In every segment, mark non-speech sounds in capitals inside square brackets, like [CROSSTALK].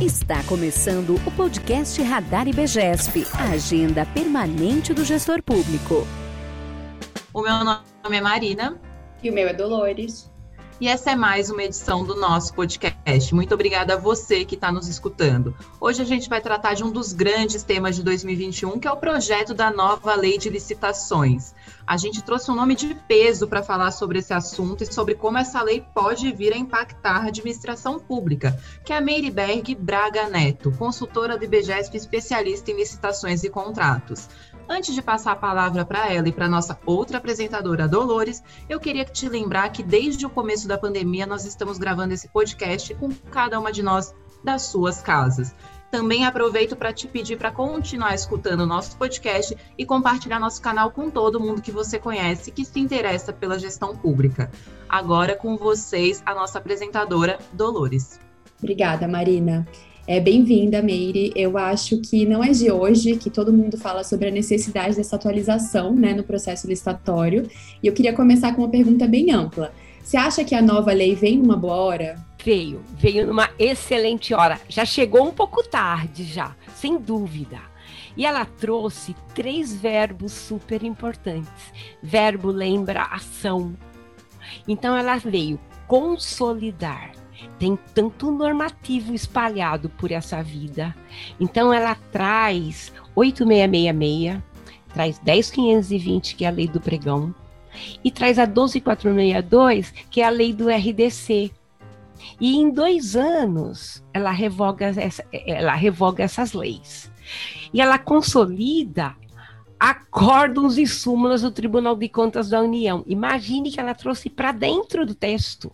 Está começando o podcast Radar IBGESP, a agenda permanente do gestor público. O meu nome é Marina. E o meu é Dolores. E essa é mais uma edição do nosso podcast. Muito obrigada a você que está nos escutando. Hoje a gente vai tratar de um dos grandes temas de 2021, que é o projeto da nova lei de licitações. A gente trouxe um nome de peso para falar sobre esse assunto e sobre como essa lei pode vir a impactar a administração pública, que é a Meiriberg Braga Neto, consultora do IBGESP especialista em licitações e contratos. Antes de passar a palavra para ela e para nossa outra apresentadora, Dolores, eu queria te lembrar que desde o começo da pandemia nós estamos gravando esse podcast com cada uma de nós das suas casas. Também aproveito para te pedir para continuar escutando o nosso podcast e compartilhar nosso canal com todo mundo que você conhece que se interessa pela gestão pública. Agora com vocês, a nossa apresentadora, Dolores. Obrigada, Marina. É bem-vinda, Meire. Eu acho que não é de hoje que todo mundo fala sobre a necessidade dessa atualização né, no processo licitatório. E eu queria começar com uma pergunta bem ampla. Você acha que a nova lei vem numa boa hora? Veio, veio numa excelente hora. Já chegou um pouco tarde, já, sem dúvida. E ela trouxe três verbos super importantes. Verbo lembra ação. Então ela veio consolidar, tem tanto normativo espalhado por essa vida. Então ela traz 8666, traz 10520, que é a lei do pregão, e traz a 12462, que é a lei do RDC. E em dois anos ela revoga, essa, ela revoga essas leis. E ela consolida acórdons e súmulas do Tribunal de Contas da União. Imagine que ela trouxe para dentro do texto.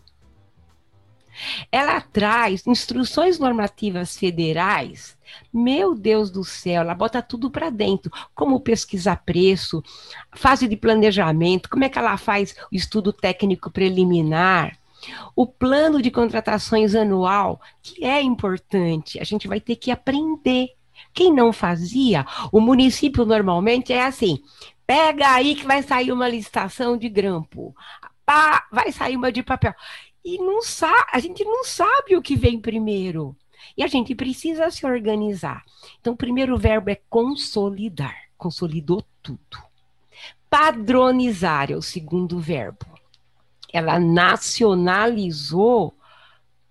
Ela traz instruções normativas federais. Meu Deus do céu, ela bota tudo para dentro, como pesquisar preço, fase de planejamento, como é que ela faz o estudo técnico preliminar, o plano de contratações anual, que é importante, a gente vai ter que aprender. Quem não fazia, o município normalmente é assim: pega aí que vai sair uma licitação de grampo, pá, vai sair uma de papel e não a gente não sabe o que vem primeiro. E a gente precisa se organizar. Então, o primeiro verbo é consolidar. Consolidou tudo. Padronizar é o segundo verbo. Ela nacionalizou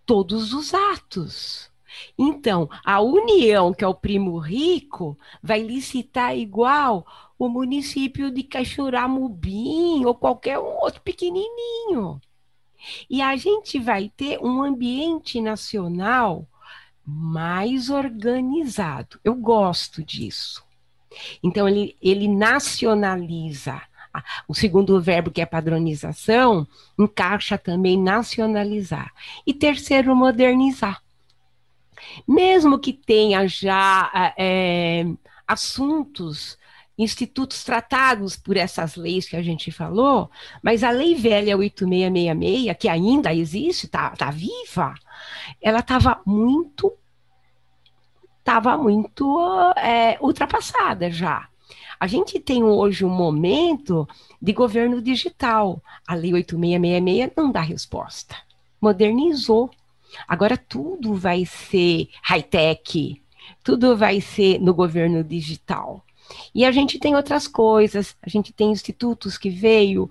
todos os atos. Então, a União, que é o primo rico, vai licitar igual o município de Caxuramubim ou qualquer outro pequenininho. E a gente vai ter um ambiente nacional mais organizado. Eu gosto disso. Então, ele, ele nacionaliza. O segundo verbo, que é padronização, encaixa também nacionalizar. E terceiro, modernizar. Mesmo que tenha já é, assuntos institutos tratados por essas leis que a gente falou, mas a lei velha 8666, que ainda existe, está tá viva, ela estava muito estava muito é, ultrapassada já. A gente tem hoje um momento de governo digital. A lei 8666 não dá resposta. Modernizou. Agora tudo vai ser high-tech, tudo vai ser no governo digital. E a gente tem outras coisas, a gente tem institutos que veio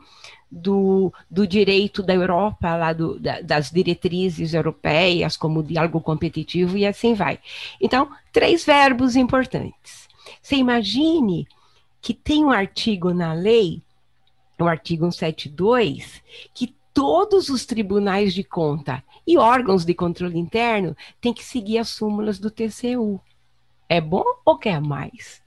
do, do direito da Europa, lá do, da, das diretrizes europeias, como diálogo competitivo, e assim vai. Então, três verbos importantes. Você imagine que tem um artigo na lei, o artigo 172, que todos os tribunais de conta e órgãos de controle interno têm que seguir as súmulas do TCU. É bom ou quer mais?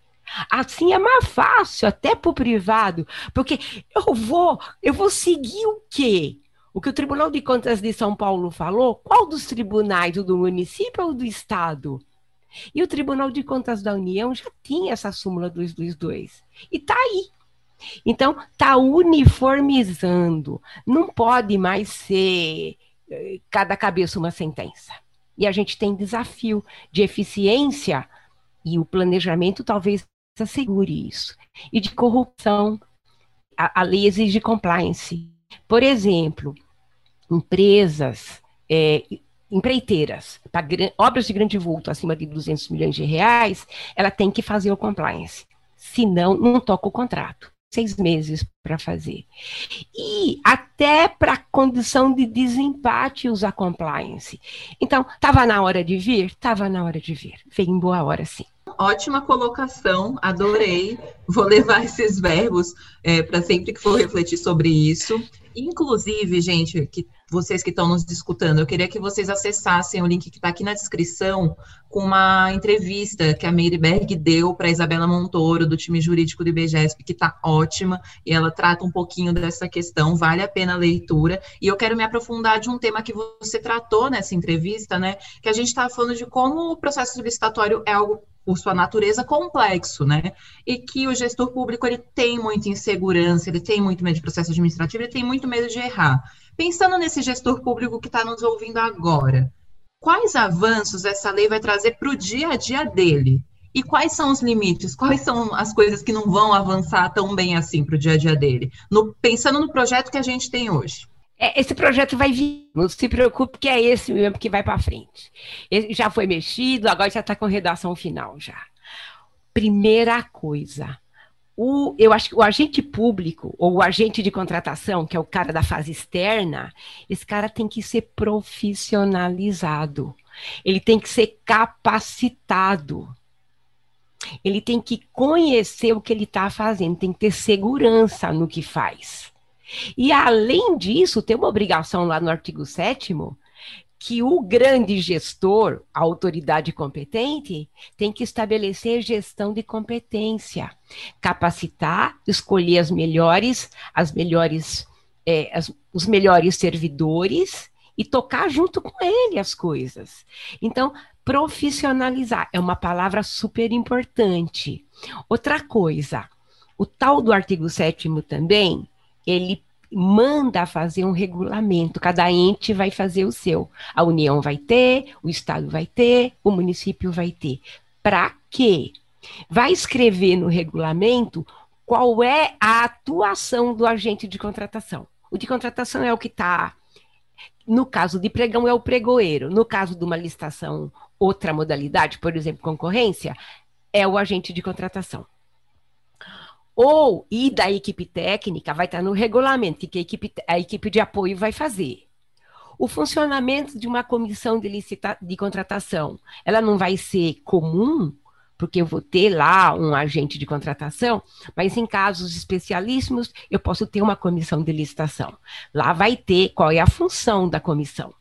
Assim é mais fácil, até para o privado, porque eu vou, eu vou seguir o quê? O que o Tribunal de Contas de São Paulo falou? Qual dos tribunais, o do município ou do estado? E o Tribunal de Contas da União já tinha essa súmula 222. E está aí. Então, está uniformizando. Não pode mais ser eh, cada cabeça uma sentença. E a gente tem desafio de eficiência e o planejamento talvez assegure isso. E de corrupção, a, a lei exige compliance. Por exemplo, empresas é, empreiteiras, para obras de grande vulto acima de 200 milhões de reais, ela tem que fazer o compliance. Senão, não toca o contrato. Seis meses para fazer. E até para condição de desempate usar compliance. Então, estava na hora de vir? Estava na hora de vir. Veio em boa hora, sim. Ótima colocação, adorei. Vou levar esses verbos é, para sempre que for refletir sobre isso. Inclusive, gente, que vocês que estão nos escutando, eu queria que vocês acessassem o link que está aqui na descrição com uma entrevista que a Meire Berg deu para Isabela Montoro, do time jurídico do IBGESP, que está ótima, e ela trata um pouquinho dessa questão, vale a pena a leitura. E eu quero me aprofundar de um tema que você tratou nessa entrevista, né? Que a gente estava falando de como o processo licitatório é algo por sua natureza, complexo, né? E que o gestor público ele tem muita insegurança, ele tem muito medo de processo administrativo, ele tem muito medo de errar. Pensando nesse gestor público que está nos ouvindo agora, quais avanços essa lei vai trazer para o dia a dia dele? E quais são os limites? Quais são as coisas que não vão avançar tão bem assim para o dia a dia dele? No, pensando no projeto que a gente tem hoje. É, esse projeto vai vir, não se preocupe que é esse mesmo que vai para frente. Ele já foi mexido, agora já está com redação final já. Primeira coisa, o, eu acho que o agente público, ou o agente de contratação, que é o cara da fase externa, esse cara tem que ser profissionalizado. Ele tem que ser capacitado. Ele tem que conhecer o que ele está fazendo, tem que ter segurança no que faz. E, além disso, tem uma obrigação lá no artigo 7 que o grande gestor, a autoridade competente, tem que estabelecer gestão de competência, capacitar, escolher as melhores, as melhores, é, as, os melhores servidores e tocar junto com ele as coisas. Então, profissionalizar é uma palavra super importante. Outra coisa, o tal do artigo 7 também, ele manda fazer um regulamento, cada ente vai fazer o seu. A União vai ter, o Estado vai ter, o município vai ter. Para quê? Vai escrever no regulamento qual é a atuação do agente de contratação. O de contratação é o que está. No caso de pregão, é o pregoeiro. No caso de uma licitação, outra modalidade, por exemplo, concorrência, é o agente de contratação. Ou, e da equipe técnica, vai estar no regulamento, que a equipe, a equipe de apoio vai fazer. O funcionamento de uma comissão de, licita, de contratação, ela não vai ser comum, porque eu vou ter lá um agente de contratação, mas em casos especialíssimos, eu posso ter uma comissão de licitação. Lá vai ter qual é a função da comissão,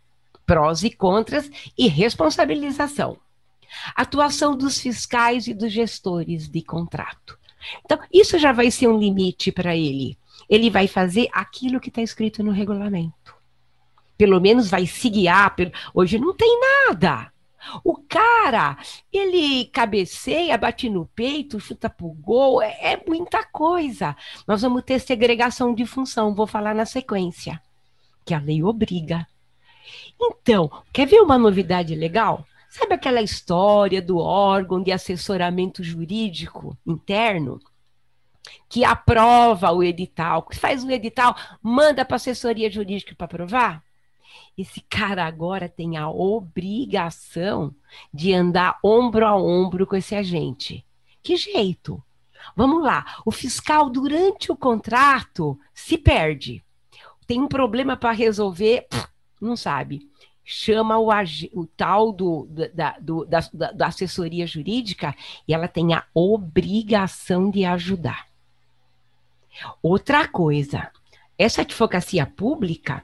prós e contras e responsabilização. Atuação dos fiscais e dos gestores de contrato. Então, isso já vai ser um limite para ele. Ele vai fazer aquilo que está escrito no regulamento. Pelo menos vai se guiar. Hoje não tem nada. O cara, ele cabeceia, bate no peito, chuta pro gol, é, é, muita coisa. Nós vamos ter segregação de função, vou falar na sequência, que a lei obriga. Então, quer ver uma novidade legal? Sabe aquela história do órgão de assessoramento jurídico interno? Que aprova o edital, que faz o edital, manda para a assessoria jurídica para aprovar? Esse cara agora tem a obrigação de andar ombro a ombro com esse agente. Que jeito? Vamos lá. O fiscal, durante o contrato, se perde. Tem um problema para resolver, não sabe chama o, o tal do, da, do, da, da assessoria jurídica e ela tem a obrigação de ajudar. Outra coisa, essa advocacia pública,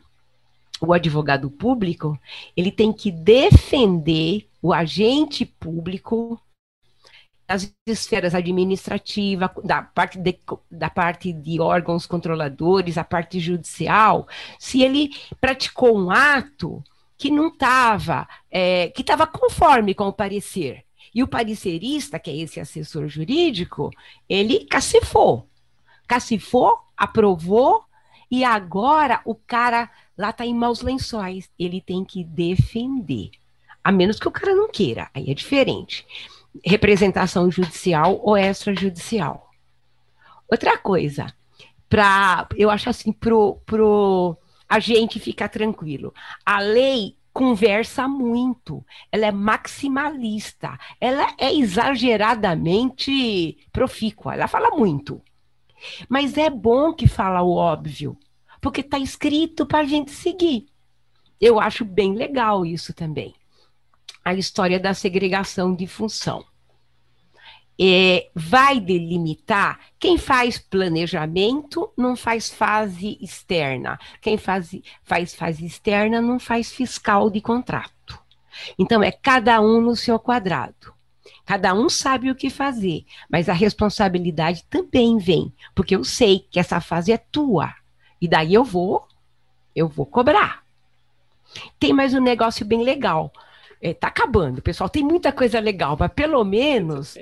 o advogado público, ele tem que defender o agente público das esferas administrativas, da parte, de, da parte de órgãos controladores, a parte judicial, se ele praticou um ato que não estava, é, que estava conforme com o parecer. E o parecerista, que é esse assessor jurídico, ele cacifou. Cacifou, aprovou, e agora o cara lá está em maus lençóis. Ele tem que defender. A menos que o cara não queira, aí é diferente. Representação judicial ou extrajudicial. Outra coisa, para eu acho assim, pro, pro a gente fica tranquilo. A lei conversa muito, ela é maximalista, ela é exageradamente profícua, ela fala muito. Mas é bom que fala o óbvio, porque está escrito para a gente seguir. Eu acho bem legal isso também. A história da segregação de função. É, vai delimitar quem faz planejamento não faz fase externa, quem faz, faz fase externa não faz fiscal de contrato. Então é cada um no seu quadrado. Cada um sabe o que fazer, mas a responsabilidade também vem, porque eu sei que essa fase é tua. E daí eu vou, eu vou cobrar. Tem mais um negócio bem legal. É, tá acabando, pessoal. Tem muita coisa legal, mas pelo menos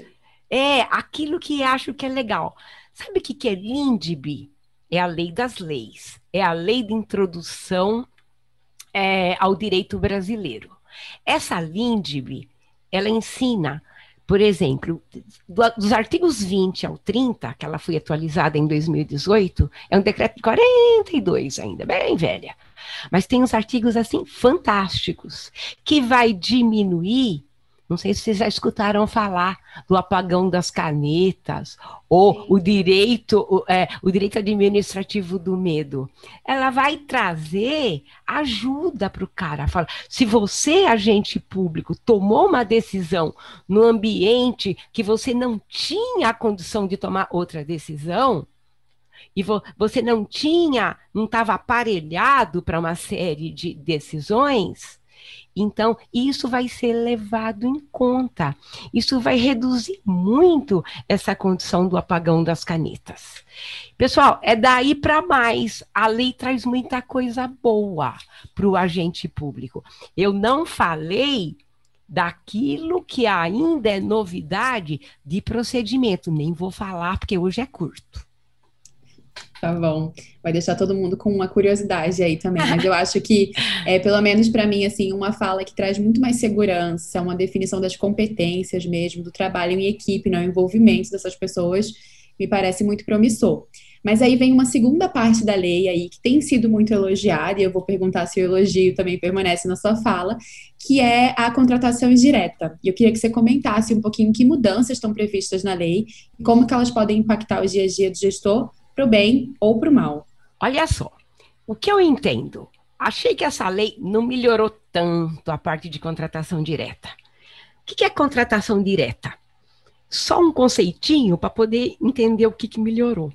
é aquilo que acho que é legal. Sabe o que, que é LINDB? É a lei das leis. É a lei de introdução é, ao direito brasileiro. Essa LINDB, ela ensina por exemplo, dos artigos 20 ao 30, que ela foi atualizada em 2018, é um decreto de 42 ainda, bem velha. Mas tem uns artigos assim fantásticos que vai diminuir não sei se vocês já escutaram falar do apagão das canetas ou o direito, o, é, o direito administrativo do medo. Ela vai trazer ajuda para o cara. Fala, se você, agente público, tomou uma decisão no ambiente que você não tinha a condição de tomar outra decisão, e vo você não tinha, não estava aparelhado para uma série de decisões, então, isso vai ser levado em conta. Isso vai reduzir muito essa condição do apagão das canetas. Pessoal, é daí para mais. A lei traz muita coisa boa para o agente público. Eu não falei daquilo que ainda é novidade de procedimento, nem vou falar porque hoje é curto. Tá bom. Vai deixar todo mundo com uma curiosidade aí também. Mas eu acho que, é, pelo menos para mim, assim, uma fala que traz muito mais segurança, uma definição das competências mesmo, do trabalho em equipe, né, o envolvimento dessas pessoas, me parece muito promissor. Mas aí vem uma segunda parte da lei aí que tem sido muito elogiada, e eu vou perguntar se o elogio também permanece na sua fala, que é a contratação indireta. E eu queria que você comentasse um pouquinho que mudanças estão previstas na lei como que elas podem impactar o dia a dia do gestor para o bem ou para o mal. Olha só, o que eu entendo? Achei que essa lei não melhorou tanto a parte de contratação direta. O que é contratação direta? Só um conceitinho para poder entender o que, que melhorou.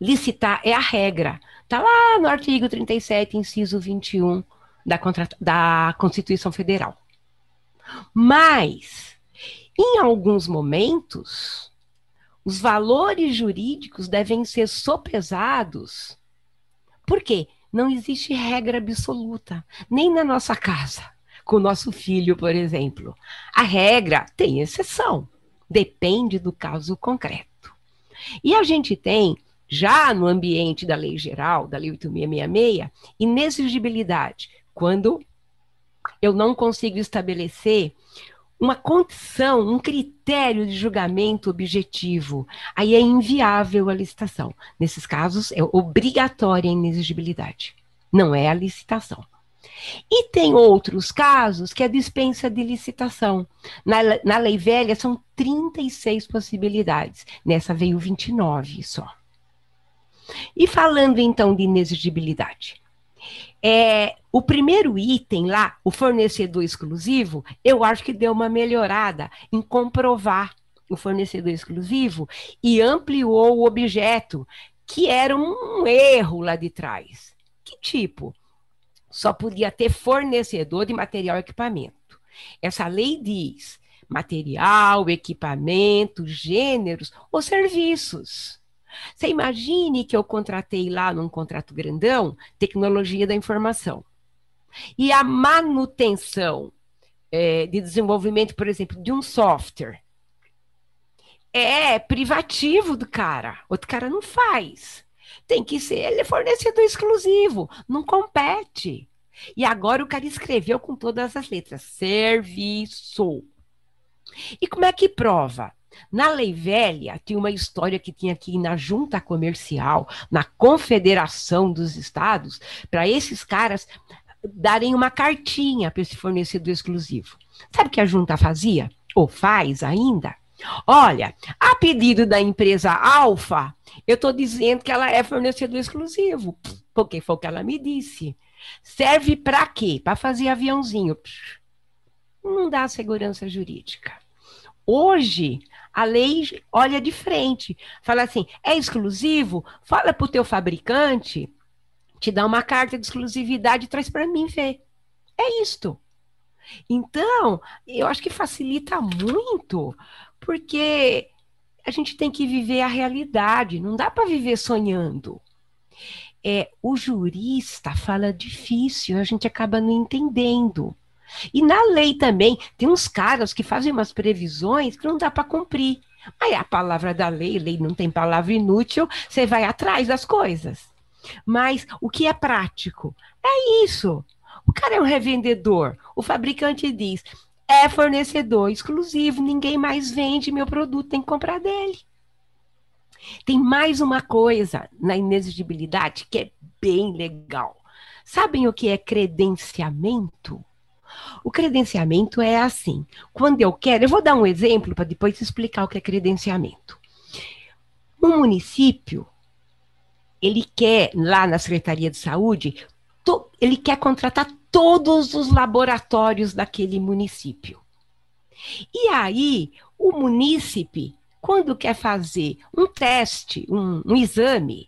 Licitar é a regra. Está lá no artigo 37, inciso 21 da, da Constituição Federal. Mas, em alguns momentos, os valores jurídicos devem ser sopesados. Por quê? Não existe regra absoluta, nem na nossa casa, com o nosso filho, por exemplo. A regra tem exceção, depende do caso concreto. E a gente tem, já no ambiente da lei geral, da lei 8666, inexigibilidade, quando eu não consigo estabelecer uma condição, um critério de julgamento objetivo, aí é inviável a licitação. Nesses casos, é obrigatória a inexigibilidade, não é a licitação. E tem outros casos que é dispensa de licitação. Na, na lei velha são 36 possibilidades, nessa veio 29 só. E falando então de inexigibilidade, é, o primeiro item lá, o fornecedor exclusivo, eu acho que deu uma melhorada em comprovar o fornecedor exclusivo e ampliou o objeto, que era um erro lá de trás. Que tipo? Só podia ter fornecedor de material e equipamento. Essa lei diz material, equipamento, gêneros ou serviços. Você imagine que eu contratei lá num contrato grandão tecnologia da informação. E a manutenção é, de desenvolvimento, por exemplo, de um software é privativo do cara. Outro cara não faz. Tem que ser ele é fornecedor exclusivo, não compete. E agora o cara escreveu com todas as letras: serviço. E como é que prova? Na lei velha, tinha uma história que tinha aqui na junta comercial, na confederação dos estados, para esses caras darem uma cartinha para esse fornecedor exclusivo. Sabe o que a junta fazia? Ou faz ainda? Olha, a pedido da empresa Alfa, eu estou dizendo que ela é fornecedor exclusivo, porque foi o que ela me disse. Serve para quê? Para fazer aviãozinho. Não dá segurança jurídica. Hoje, a lei olha de frente, fala assim: é exclusivo? Fala para o teu fabricante, te dá uma carta de exclusividade e traz para mim ver. É isto. Então, eu acho que facilita muito, porque a gente tem que viver a realidade, não dá para viver sonhando. É, o jurista fala difícil, a gente acaba não entendendo. E na lei também, tem uns caras que fazem umas previsões que não dá para cumprir. Aí a palavra da lei, lei não tem palavra inútil, você vai atrás das coisas. Mas o que é prático? É isso. O cara é um revendedor. O fabricante diz: é fornecedor exclusivo, ninguém mais vende meu produto, tem que comprar dele. Tem mais uma coisa na inexigibilidade que é bem legal. Sabem o que é credenciamento? O credenciamento é assim. Quando eu quero, eu vou dar um exemplo para depois explicar o que é credenciamento. Um município, ele quer, lá na Secretaria de Saúde, to, ele quer contratar todos os laboratórios daquele município. E aí, o munícipe, quando quer fazer um teste, um, um exame,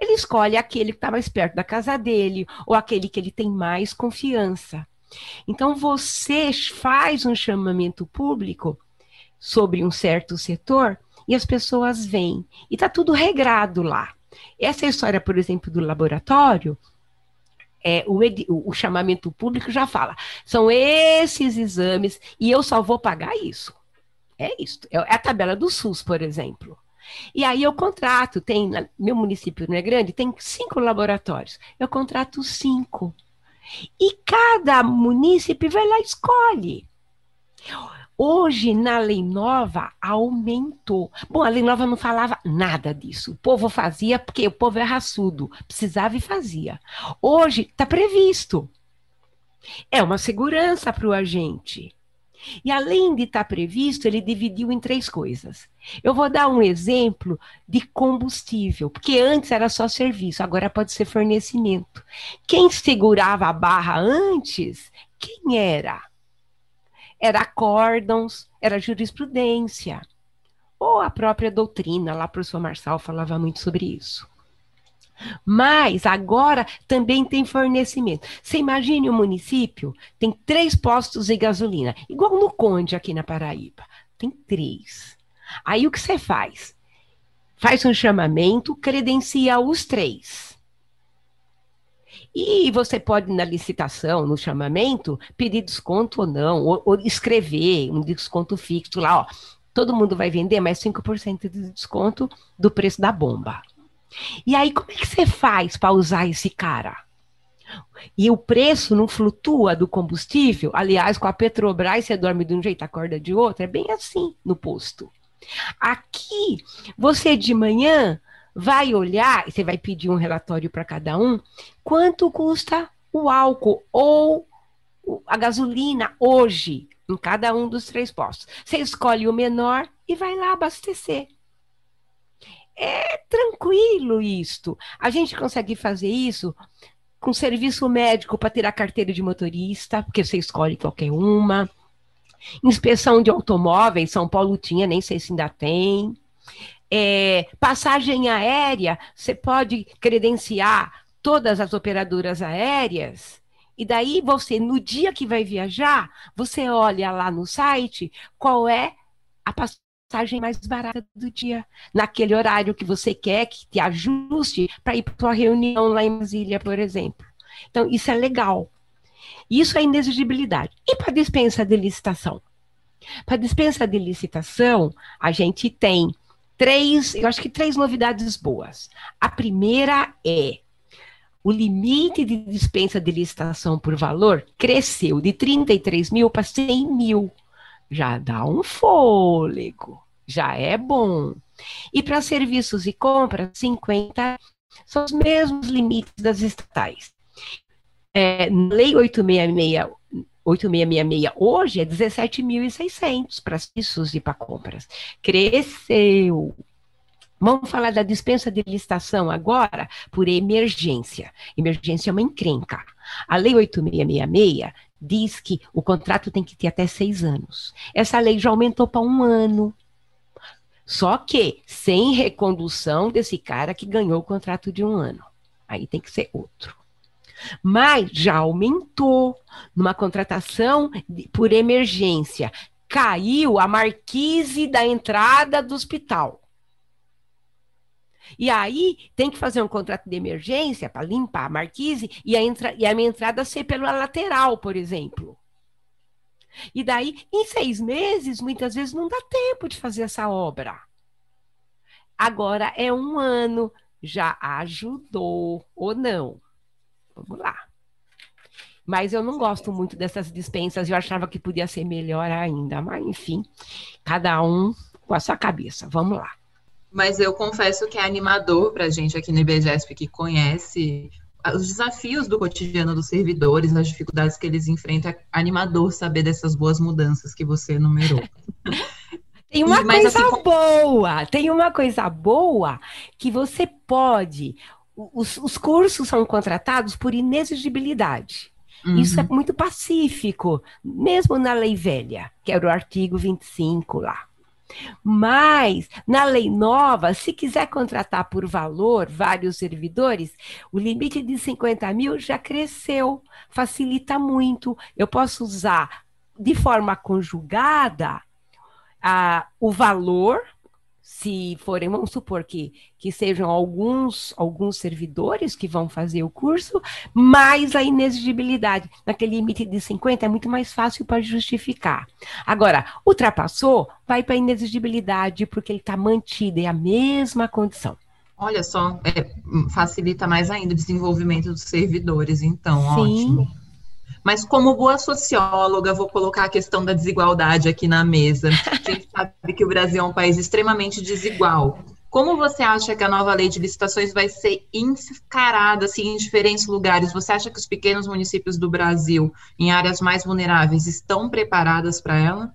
ele escolhe aquele que está mais perto da casa dele, ou aquele que ele tem mais confiança. Então, você faz um chamamento público sobre um certo setor e as pessoas vêm. E está tudo regrado lá. Essa história, por exemplo, do laboratório, é, o, o, chamamento público já fala, são esses exames e eu só vou pagar isso. É isso. É, é a tabela do SUS, por exemplo. E aí eu contrato, tem, meu município não é grande, tem cinco laboratórios. Eu contrato cinco. E cada município vai lá e escolhe. Hoje, na lei nova, aumentou. Bom, a lei nova não falava nada disso. O povo fazia porque o povo é raçudo, precisava e fazia. Hoje está previsto. É uma segurança para o agente. E além de estar tá previsto, ele dividiu em três coisas. Eu vou dar um exemplo de combustível, porque antes era só serviço, agora pode ser fornecimento. Quem segurava a barra antes, quem era? Era acórdãos, era jurisprudência. Ou a própria doutrina, lá o professor Marçal falava muito sobre isso. Mas agora também tem fornecimento. Você imagine o município, tem três postos de gasolina, igual no Conde aqui na Paraíba. Tem três. Aí o que você faz? Faz um chamamento, credencia os três. E você pode, na licitação, no chamamento, pedir desconto ou não, ou, ou escrever um desconto fixo lá, ó. Todo mundo vai vender mais 5% de desconto do preço da bomba. E aí, como é que você faz para usar esse cara? E o preço não flutua do combustível. Aliás, com a Petrobras, você dorme de um jeito, acorda de outro. É bem assim no posto. Aqui, você de manhã vai olhar, você vai pedir um relatório para cada um, quanto custa o álcool ou a gasolina hoje em cada um dos três postos. Você escolhe o menor e vai lá abastecer. É tranquilo isto. A gente consegue fazer isso com serviço médico para ter a carteira de motorista, porque você escolhe qualquer uma. Inspeção de automóveis, São Paulo tinha, nem sei se ainda tem. É, passagem aérea, você pode credenciar todas as operadoras aéreas. E daí você, no dia que vai viajar, você olha lá no site qual é a passagem mais barata do dia, naquele horário que você quer, que te ajuste para ir para sua reunião lá em Brasília, por exemplo. Então, isso é legal. Isso é inexigibilidade. E para dispensa de licitação? Para dispensa de licitação, a gente tem três, eu acho que três novidades boas. A primeira é o limite de dispensa de licitação por valor cresceu de 33 mil para 100 mil já dá um fôlego, já é bom. E para serviços e compras, 50 são os mesmos limites das estatais. É, lei 866 8666 hoje é 17.600 para serviços e para compras. Cresceu. Vamos falar da dispensa de licitação agora por emergência. Emergência é uma encrenca. A Lei 8666 diz que o contrato tem que ter até seis anos. Essa lei já aumentou para um ano. Só que sem recondução desse cara que ganhou o contrato de um ano. Aí tem que ser outro. Mas já aumentou numa contratação por emergência. Caiu a marquise da entrada do hospital. E aí tem que fazer um contrato de emergência para limpar a marquise e a, entra, e a minha entrada ser pela lateral, por exemplo. E daí, em seis meses, muitas vezes não dá tempo de fazer essa obra. Agora é um ano, já ajudou ou não? Vamos lá. Mas eu não gosto muito dessas dispensas, eu achava que podia ser melhor ainda. Mas, enfim, cada um com a sua cabeça. Vamos lá. Mas eu confesso que é animador para a gente aqui no IBGESP que conhece os desafios do cotidiano dos servidores, as dificuldades que eles enfrentam. É animador saber dessas boas mudanças que você enumerou. [LAUGHS] Tem uma Mas, coisa assim, boa, tem uma coisa boa que você pode os, os cursos são contratados por inexigibilidade. Uhum. Isso é muito pacífico, mesmo na lei velha, que era o artigo 25 lá. Mas, na lei nova, se quiser contratar por valor vários servidores, o limite de 50 mil já cresceu, facilita muito. Eu posso usar de forma conjugada a, o valor se forem, vamos supor que, que sejam alguns, alguns servidores que vão fazer o curso, mais a inexigibilidade. Naquele limite de 50 é muito mais fácil para justificar. Agora, ultrapassou, vai para a inexigibilidade, porque ele está mantido, é a mesma condição. Olha só, é, facilita mais ainda o desenvolvimento dos servidores, então, Sim. ótimo. Mas como boa socióloga, vou colocar a questão da desigualdade aqui na mesa. A gente [LAUGHS] sabe que o Brasil é um país extremamente desigual. Como você acha que a nova lei de licitações vai ser encarada assim, em diferentes lugares? Você acha que os pequenos municípios do Brasil, em áreas mais vulneráveis, estão preparadas para ela?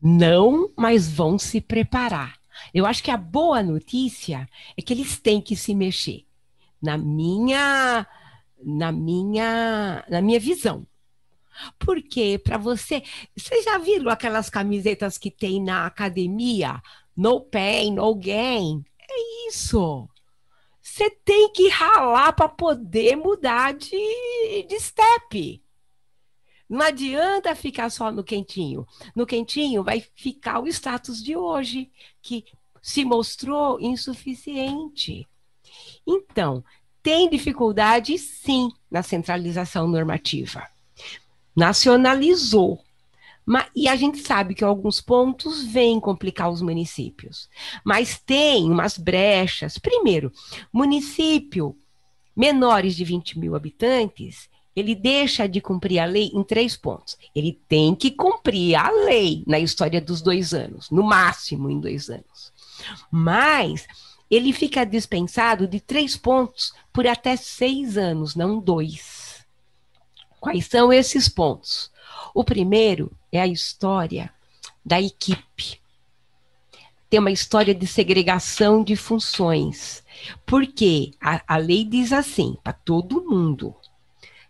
Não, mas vão se preparar. Eu acho que a boa notícia é que eles têm que se mexer. Na minha na minha, na minha visão. Porque para você, vocês já viram aquelas camisetas que tem na academia? No pain, no gain. É isso. Você tem que ralar para poder mudar de, de step. Não adianta ficar só no quentinho. No quentinho vai ficar o status de hoje, que se mostrou insuficiente. Então, tem dificuldade, sim, na centralização normativa. Nacionalizou. Mas, e a gente sabe que alguns pontos vêm complicar os municípios. Mas tem umas brechas. Primeiro, município menores de 20 mil habitantes, ele deixa de cumprir a lei em três pontos. Ele tem que cumprir a lei na história dos dois anos, no máximo em dois anos. Mas ele fica dispensado de três pontos por até seis anos, não dois. Quais são esses pontos? O primeiro é a história da equipe. Tem uma história de segregação de funções. Porque a, a lei diz assim, para todo mundo.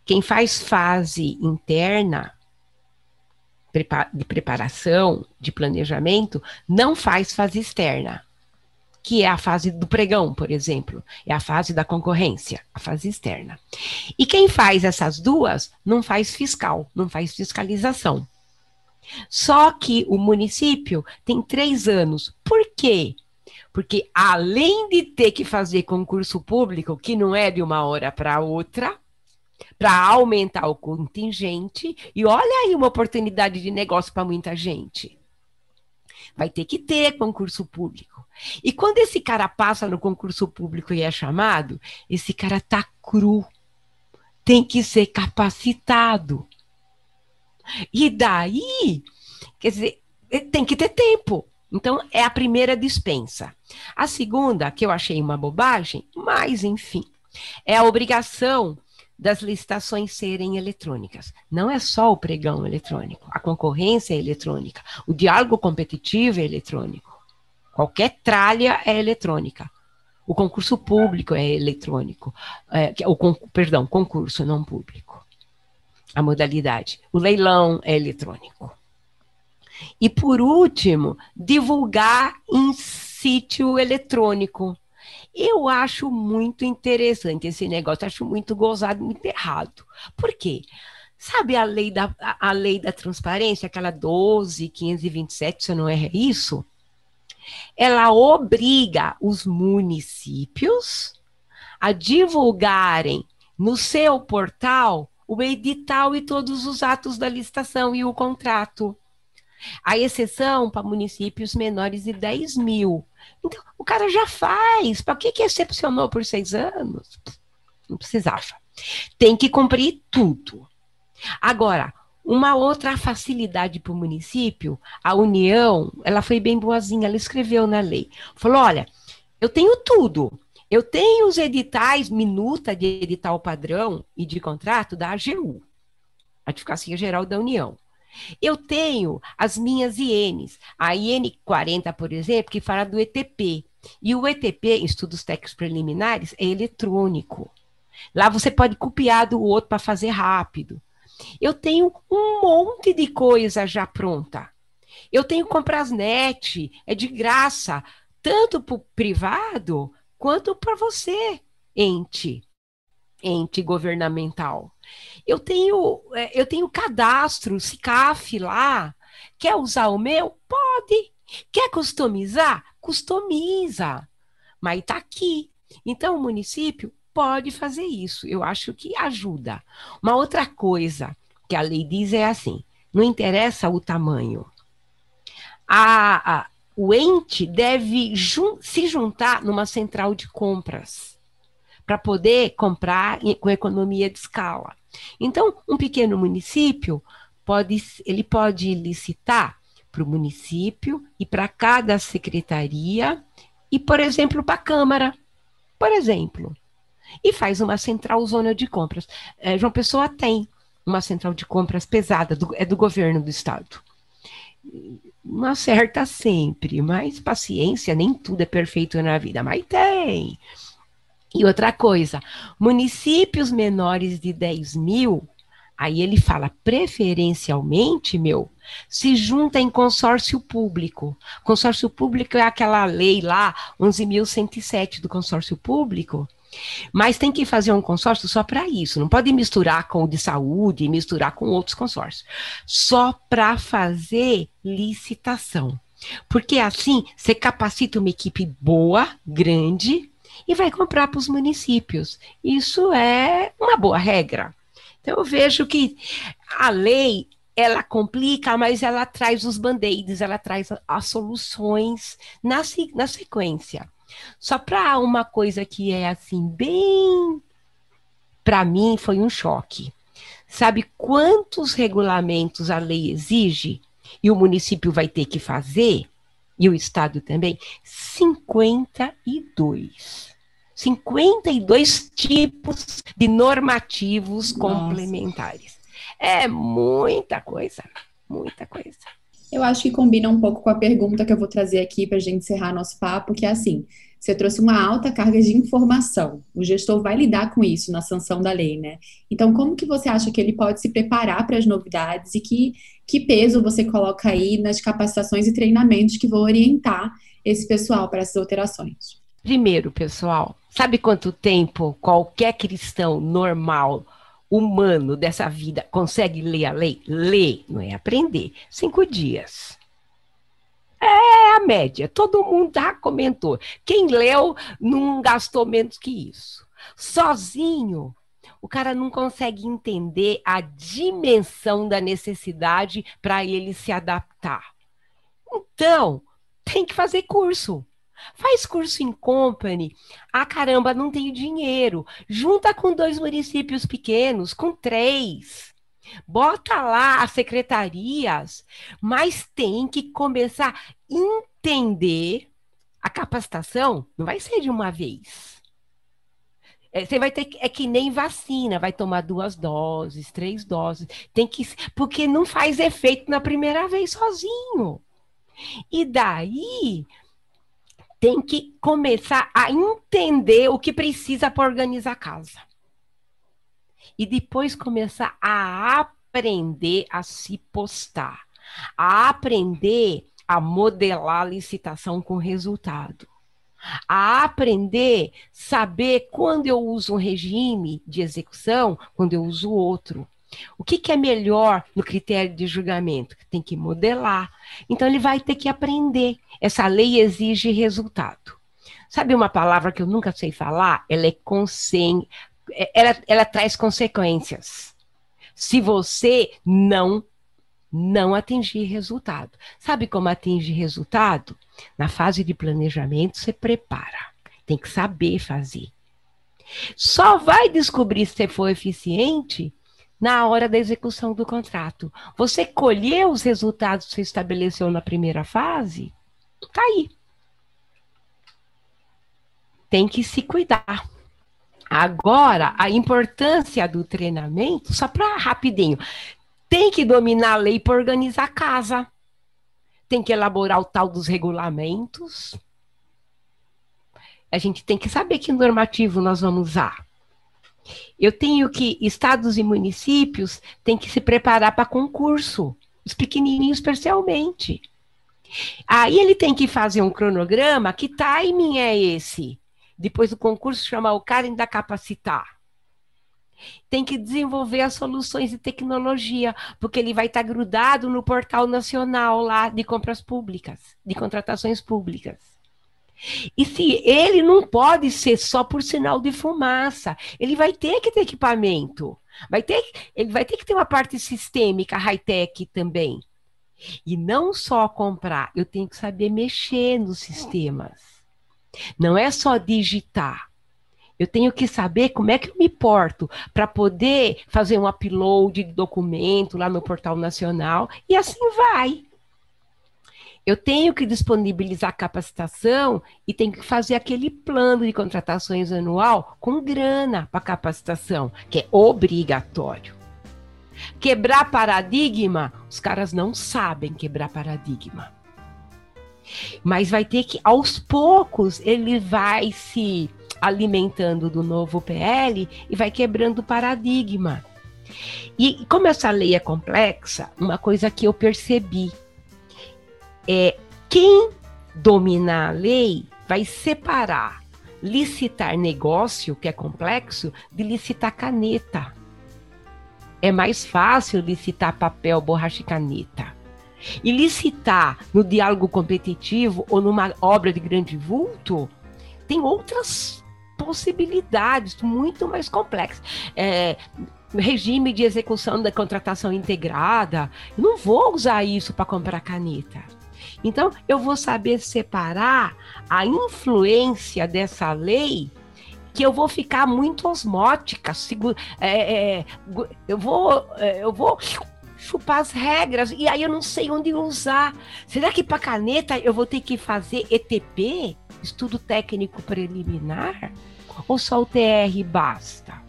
Quem faz fase interna de preparação, de planejamento, não faz fase externa que é a fase do pregão, por exemplo, é a fase da concorrência, a fase externa. E quem faz essas duas não faz fiscal, não faz fiscalização. Só que o município tem três anos. Por quê? Porque além de ter que fazer concurso público, que não é de uma hora para outra, para aumentar o contingente, e olha aí uma oportunidade de negócio para muita gente. Vai ter que ter concurso público. E quando esse cara passa no concurso público e é chamado, esse cara tá cru. Tem que ser capacitado. E daí, quer dizer, tem que ter tempo. Então, é a primeira dispensa. A segunda, que eu achei uma bobagem, mas enfim, é a obrigação das licitações serem eletrônicas. Não é só o pregão eletrônico, a concorrência é eletrônica, o diálogo competitivo é eletrônico. Qualquer tralha é eletrônica. O concurso público é eletrônico. É, o, perdão, concurso, não público. A modalidade. O leilão é eletrônico. E, por último, divulgar em sítio eletrônico. Eu acho muito interessante esse negócio, acho muito gozado, muito errado. Por quê? Sabe a lei da, a, lei da transparência, aquela 12, 527, se não é isso? Ela obriga os municípios a divulgarem no seu portal o edital e todos os atos da licitação e o contrato. A exceção para municípios menores de 10 mil. Então, o cara já faz. Para que, que excepcionou por seis anos? Não precisava. Tem que cumprir tudo. Agora, uma outra facilidade para o município, a União, ela foi bem boazinha, ela escreveu na lei. Falou: olha, eu tenho tudo. Eu tenho os editais, minuta de edital padrão e de contrato da AGU, Advocacia Geral da União. Eu tenho as minhas INs, a IN 40, por exemplo, que fala do ETP. E o ETP, Estudos Técnicos Preliminares, é eletrônico. Lá você pode copiar do outro para fazer rápido. Eu tenho um monte de coisa já pronta. Eu tenho Comprasnet, é de graça, tanto para o privado quanto para você, ente ente governamental. Eu tenho, é, eu tenho cadastro, CICAF lá. Quer usar o meu? Pode. Quer customizar? Customiza. Mas está aqui. Então, o município pode fazer isso. Eu acho que ajuda. Uma outra coisa que a lei diz é assim: não interessa o tamanho. A, a o ente deve jun se juntar numa central de compras para poder comprar com economia de escala. Então, um pequeno município pode, ele pode licitar para o município e para cada secretaria e, por exemplo, para a Câmara, por exemplo. E faz uma central zona de compras. É, João Pessoa tem uma central de compras pesada, do, é do governo do estado. Não acerta sempre, mas paciência, nem tudo é perfeito na vida, mas tem. E outra coisa, municípios menores de 10 mil, aí ele fala preferencialmente, meu, se junta em consórcio público. Consórcio público é aquela lei lá, 11.107 do consórcio público, mas tem que fazer um consórcio só para isso, não pode misturar com o de saúde, misturar com outros consórcios, só para fazer licitação. Porque assim você capacita uma equipe boa, grande, e vai comprar para os municípios. Isso é uma boa regra. Então, eu vejo que a lei ela complica, mas ela traz os band-aids, ela traz as soluções na, na sequência. Só para uma coisa que é assim, bem. Para mim, foi um choque. Sabe quantos regulamentos a lei exige e o município vai ter que fazer? E o Estado também? 52. 52 tipos de normativos Nossa. complementares. É muita coisa, muita coisa. Eu acho que combina um pouco com a pergunta que eu vou trazer aqui para a gente encerrar nosso papo, que é assim: você trouxe uma alta carga de informação. O gestor vai lidar com isso na sanção da lei, né? Então, como que você acha que ele pode se preparar para as novidades e que, que peso você coloca aí nas capacitações e treinamentos que vão orientar esse pessoal para essas alterações? Primeiro, pessoal, sabe quanto tempo qualquer cristão normal, humano dessa vida consegue ler a lei? Ler, não é aprender. Cinco dias. É a média. Todo mundo já comentou. Quem leu não gastou menos que isso. Sozinho, o cara não consegue entender a dimensão da necessidade para ele se adaptar. Então, tem que fazer curso. Faz curso em company. Ah, caramba, não tenho dinheiro. Junta com dois municípios pequenos, com três. Bota lá as secretarias, mas tem que começar a entender a capacitação. Não vai ser de uma vez. É, você vai ter que, é que nem vacina, vai tomar duas doses, três doses, tem que porque não faz efeito na primeira vez sozinho. E daí tem que começar a entender o que precisa para organizar a casa. E depois começar a aprender a se postar, a aprender a modelar a licitação com resultado a aprender, saber quando eu uso um regime de execução, quando eu uso outro. O que, que, é melhor no critério de julgamento? Tem que modelar. Então, ele vai ter que aprender. Essa lei exige resultado. Sabe uma palavra que eu nunca sei falar? Ela é consen... ela, ela traz consequências. Se você não não atingir resultado. Sabe como atinge resultado? Na fase de planejamento, você prepara. Tem que saber fazer. Só vai descobrir se você for eficiente na hora da execução do contrato. Você colheu os resultados que você estabeleceu na primeira fase? Tá aí. Tem que se cuidar. Agora, a importância do treinamento, só para rapidinho, tem que dominar a lei para organizar a casa. Tem que elaborar o tal dos regulamentos. A gente tem que saber que normativo nós vamos usar. Eu tenho que, estados e municípios têm que se preparar para concurso, os pequenininhos especialmente. Aí ele tem que fazer um cronograma, que timing é esse? Depois do concurso, chamar o cara e ainda capacitar tem que desenvolver as soluções de tecnologia, porque ele vai estar grudado no portal nacional lá de compras públicas, de contratações públicas. E se ele não pode ser só por sinal de fumaça, ele vai ter que ter equipamento. Vai ter, ele vai ter que ter uma parte sistêmica, high-tech também. E não só comprar, eu tenho que saber mexer nos sistemas. Não é só digitar. Eu tenho que saber como é que eu me porto para poder fazer um upload de documento lá no portal nacional e assim vai. Eu tenho que disponibilizar capacitação e tenho que fazer aquele plano de contratações anual com grana para capacitação, que é obrigatório. Quebrar paradigma, os caras não sabem quebrar paradigma. Mas vai ter que, aos poucos, ele vai se alimentando do novo PL e vai quebrando paradigma. E como essa lei é complexa, uma coisa que eu percebi é quem dominar a lei vai separar licitar negócio, que é complexo, de licitar caneta. É mais fácil licitar papel, borracha e caneta. E licitar no diálogo competitivo ou numa obra de grande vulto tem outras possibilidades muito mais complexas. É, regime de execução da contratação integrada, eu não vou usar isso para comprar caneta. Então, eu vou saber separar a influência dessa lei que eu vou ficar muito osmótica, é, é, eu vou, é, eu vou chupar as regras e aí eu não sei onde usar. Será que para caneta eu vou ter que fazer ETP? estudo técnico preliminar ou só o TR basta?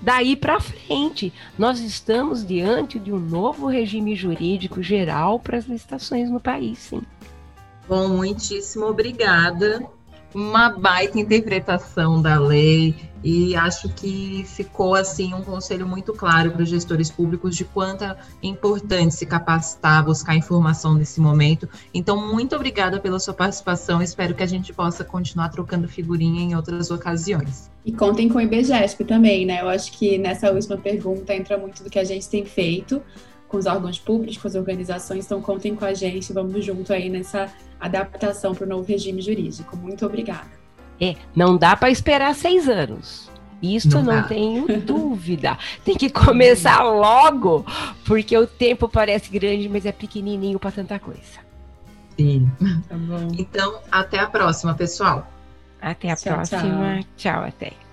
Daí para frente, nós estamos diante de um novo regime jurídico geral para as licitações no país, sim. Bom, muitíssimo obrigada uma baita interpretação da lei e acho que ficou assim um conselho muito claro para os gestores públicos de quanto é importante se capacitar, buscar informação nesse momento. Então, muito obrigada pela sua participação. Espero que a gente possa continuar trocando figurinha em outras ocasiões. E contem com o IBGESP também, né? Eu acho que nessa última pergunta entra muito do que a gente tem feito com os órgãos públicos, com as organizações, então contem com a gente, vamos junto aí nessa adaptação para o novo regime jurídico. Muito obrigada. É, não dá para esperar seis anos. Isso não, não tenho [LAUGHS] dúvida. Tem que começar logo, porque o tempo parece grande, mas é pequenininho para tanta coisa. Sim. Tá então, até a próxima, pessoal. Até a tchau, próxima. tchau, tchau até.